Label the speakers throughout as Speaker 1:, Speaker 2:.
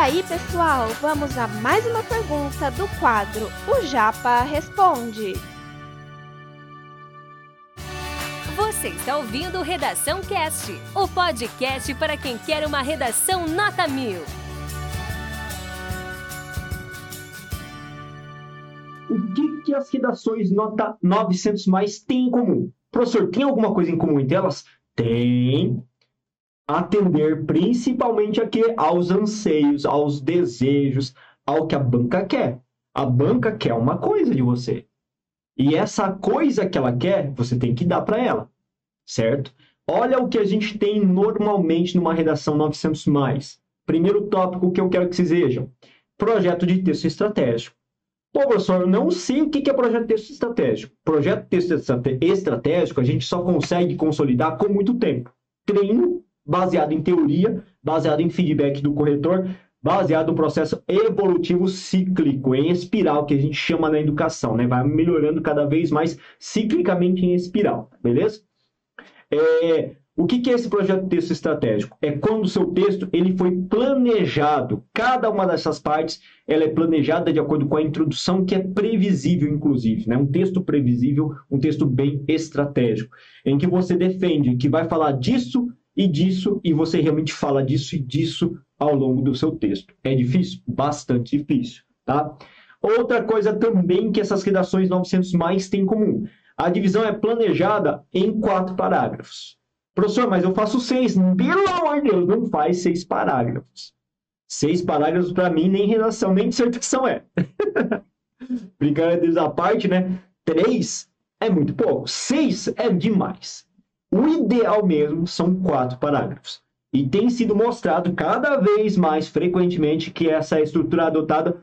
Speaker 1: aí, pessoal, vamos a mais uma pergunta do quadro O Japa Responde.
Speaker 2: Você está ouvindo Redação Cast, o podcast para quem quer uma redação nota mil.
Speaker 3: O que, que as redações nota 900 mais têm em comum? Professor, tem alguma coisa em comum entre elas? Tem. Atender principalmente aqui aos anseios, aos desejos, ao que a banca quer. A banca quer uma coisa de você. E essa coisa que ela quer, você tem que dar para ela, certo? Olha o que a gente tem normalmente numa redação 900 mais. Primeiro tópico que eu quero que vocês vejam: projeto de texto estratégico. Pô, professor, eu não sei o que é projeto de texto estratégico. Projeto de texto estratégico a gente só consegue consolidar com muito tempo. Treino baseado em teoria, baseado em feedback do corretor, baseado no processo evolutivo cíclico, em espiral, que a gente chama na educação, né? Vai melhorando cada vez mais ciclicamente em espiral, beleza? É, o que, que é esse projeto de texto estratégico? É quando o seu texto ele foi planejado. Cada uma dessas partes ela é planejada de acordo com a introdução que é previsível, inclusive. Né? Um texto previsível, um texto bem estratégico, em que você defende que vai falar disso e disso, e você realmente fala disso e disso ao longo do seu texto. É difícil? Bastante difícil. Tá? Outra coisa também que essas redações 900 mais têm em comum. A divisão é planejada em quatro parágrafos. Professor, mas eu faço seis. Pelo amor de Deus, não faz seis parágrafos. Seis parágrafos, para mim, nem redação, nem dissertação é. Brincadeiras à parte, né? Três é muito pouco. Seis é demais. O ideal mesmo são quatro parágrafos. E tem sido mostrado cada vez mais frequentemente que essa estrutura adotada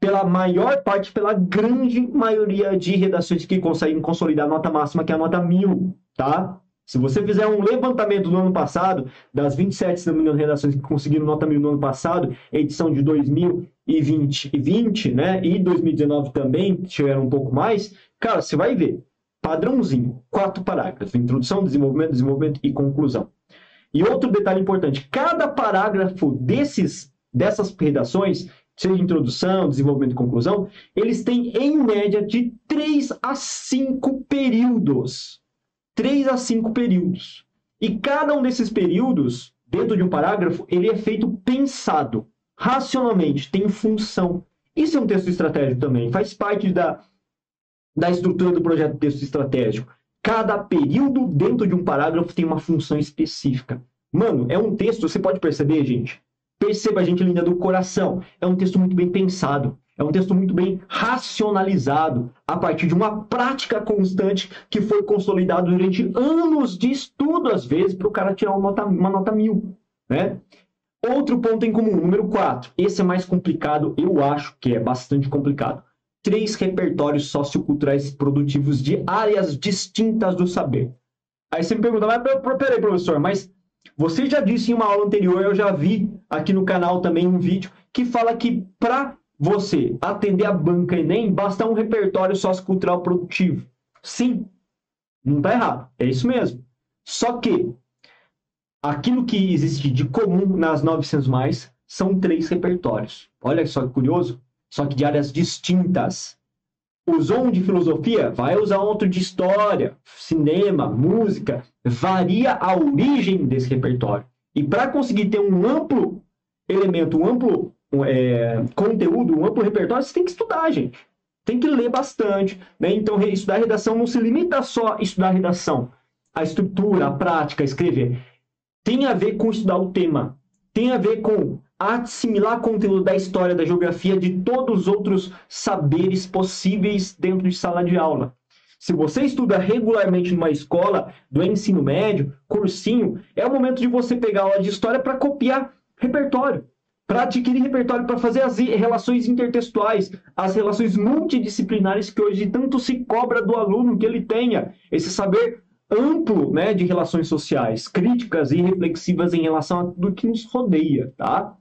Speaker 3: pela maior parte, pela grande maioria de redações que conseguem consolidar a nota máxima, que é a nota mil, tá? Se você fizer um levantamento do ano passado, das 27, se não me engano, redações que conseguiram nota mil no ano passado, edição de 2020 e 20, né? E 2019 também tiveram um pouco mais. Cara, você vai ver. Padrãozinho, quatro parágrafos: introdução, desenvolvimento, desenvolvimento e conclusão. E outro detalhe importante: cada parágrafo desses, dessas redações, seja introdução, desenvolvimento e conclusão, eles têm em média de 3 a 5 períodos. 3 a 5 períodos. E cada um desses períodos, dentro de um parágrafo, ele é feito pensado, racionalmente, tem função. Isso é um texto estratégico também, faz parte da, da estrutura do projeto de texto estratégico. Cada período dentro de um parágrafo tem uma função específica. Mano, é um texto, você pode perceber, gente? Perceba, gente linda do coração. É um texto muito bem pensado. É um texto muito bem racionalizado, a partir de uma prática constante que foi consolidado durante anos de estudo, às vezes, para o cara tirar uma nota, uma nota mil. Né? Outro ponto em comum, número 4. Esse é mais complicado, eu acho que é bastante complicado. Três repertórios socioculturais produtivos de áreas distintas do saber. Aí você me pergunta, mas peraí, professor, mas você já disse em uma aula anterior, eu já vi aqui no canal também um vídeo que fala que para você atender a banca Enem, basta um repertório sociocultural produtivo. Sim, não está errado, é isso mesmo. Só que aquilo que existe de comum nas 900 mais são três repertórios. Olha só que curioso, só que de áreas distintas. Usou um de filosofia, vai usar outro de história, cinema, música. Varia a origem desse repertório. E para conseguir ter um amplo elemento, um amplo é, conteúdo, um amplo repertório, você tem que estudar, gente. Tem que ler bastante. Né? Então, estudar redação não se limita só a estudar redação. A estrutura, a prática, escrever. Tem a ver com estudar o tema. Tem a ver com assimilar conteúdo da história, da geografia, de todos os outros saberes possíveis dentro de sala de aula. Se você estuda regularmente numa escola do ensino médio, cursinho, é o momento de você pegar aula de história para copiar repertório para adquirir repertório, para fazer as relações intertextuais, as relações multidisciplinares que hoje tanto se cobra do aluno que ele tenha esse saber amplo né, de relações sociais, críticas e reflexivas em relação a tudo que nos rodeia, tá?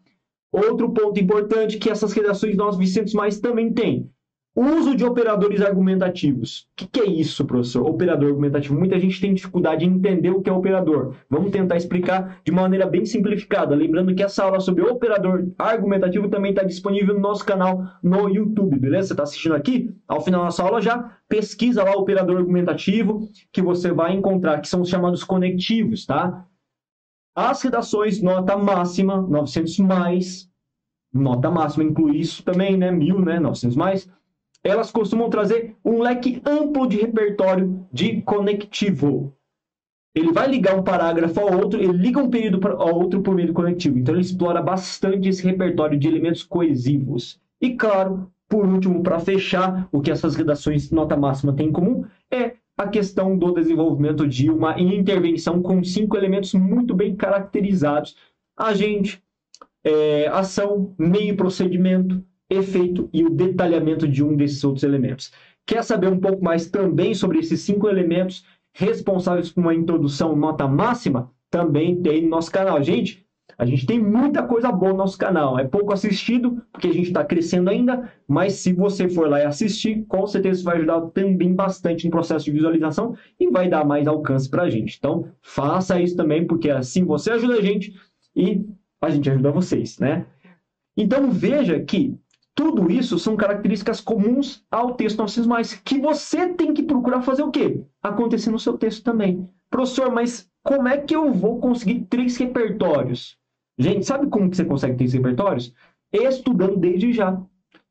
Speaker 3: Outro ponto importante que essas redações nós Vicentes mais também têm, Uso de operadores argumentativos. O que, que, é isso, professor? Operador argumentativo. Muita gente tem dificuldade em entender o que é operador. Vamos tentar explicar de maneira bem simplificada. Lembrando que essa aula sobre operador argumentativo também está disponível no nosso canal no YouTube, beleza? Você está assistindo aqui? Ao final da nossa aula já pesquisa lá o operador argumentativo que você vai encontrar, que são os chamados conectivos, tá? As redações nota máxima, 900 mais, nota máxima inclui isso também, né? 1000, né? 900 mais elas costumam trazer um leque amplo de repertório de conectivo. Ele vai ligar um parágrafo ao outro, ele liga um período ao outro por meio do conectivo. Então, ele explora bastante esse repertório de elementos coesivos. E, claro, por último, para fechar, o que essas redações nota máxima têm em comum é a questão do desenvolvimento de uma intervenção com cinco elementos muito bem caracterizados: agente, é, ação, meio procedimento, efeito e o detalhamento de um desses outros elementos. Quer saber um pouco mais também sobre esses cinco elementos responsáveis por uma introdução nota máxima? Também tem no nosso canal. Gente, a gente tem muita coisa boa no nosso canal. É pouco assistido, porque a gente está crescendo ainda, mas se você for lá e assistir, com certeza isso vai ajudar também bastante no processo de visualização e vai dar mais alcance para a gente. Então, faça isso também, porque assim você ajuda a gente e a gente ajuda vocês, né? Então, veja que tudo isso são características comuns ao texto 900 mais, que você tem que procurar fazer o quê? Acontecer no seu texto também. Professor, mas como é que eu vou conseguir três repertórios? Gente, sabe como que você consegue três repertórios? Estudando desde já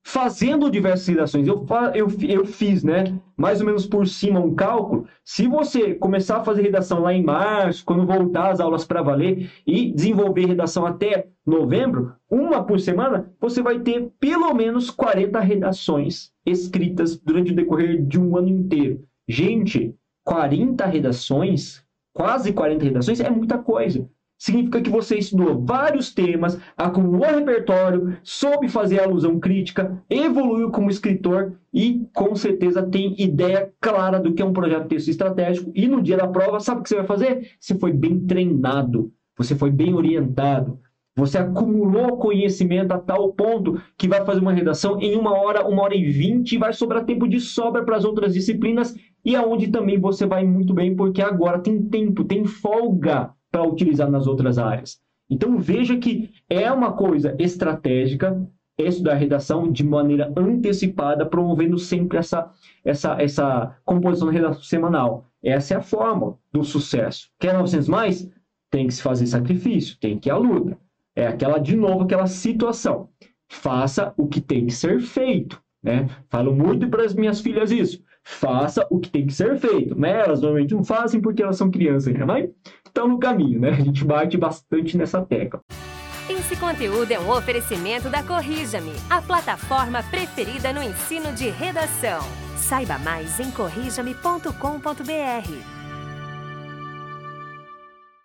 Speaker 3: fazendo diversas redações. Eu, eu, eu fiz, né, mais ou menos por cima um cálculo. Se você começar a fazer redação lá em março, quando voltar as aulas para valer, e desenvolver redação até novembro, uma por semana, você vai ter pelo menos 40 redações escritas durante o decorrer de um ano inteiro. Gente, 40 redações, quase 40 redações, é muita coisa significa que você estudou vários temas, acumulou repertório, soube fazer alusão crítica, evoluiu como escritor e com certeza tem ideia clara do que é um projeto de texto estratégico. E no dia da prova, sabe o que você vai fazer? Você foi bem treinado, você foi bem orientado. Você acumulou conhecimento a tal ponto que vai fazer uma redação em uma hora, uma hora e vinte, e vai sobrar tempo de sobra para as outras disciplinas, e aonde também você vai muito bem, porque agora tem tempo, tem folga para utilizar nas outras áreas. Então veja que é uma coisa estratégica estudar redação de maneira antecipada, promovendo sempre essa, essa, essa composição da redação semanal. Essa é a forma do sucesso. Quer 900 mais? Tem que se fazer sacrifício, tem que ir à luta. É aquela, de novo, aquela situação. Faça o que tem que ser feito. Né? Falo muito para as minhas filhas isso. Faça o que tem que ser feito. Né? Elas normalmente não fazem porque elas são crianças, né? mas estão no caminho, né? A gente bate bastante nessa tecla.
Speaker 2: Esse conteúdo é um oferecimento da Corrija-me, a plataforma preferida no ensino de redação. Saiba mais em corrijame.com.br.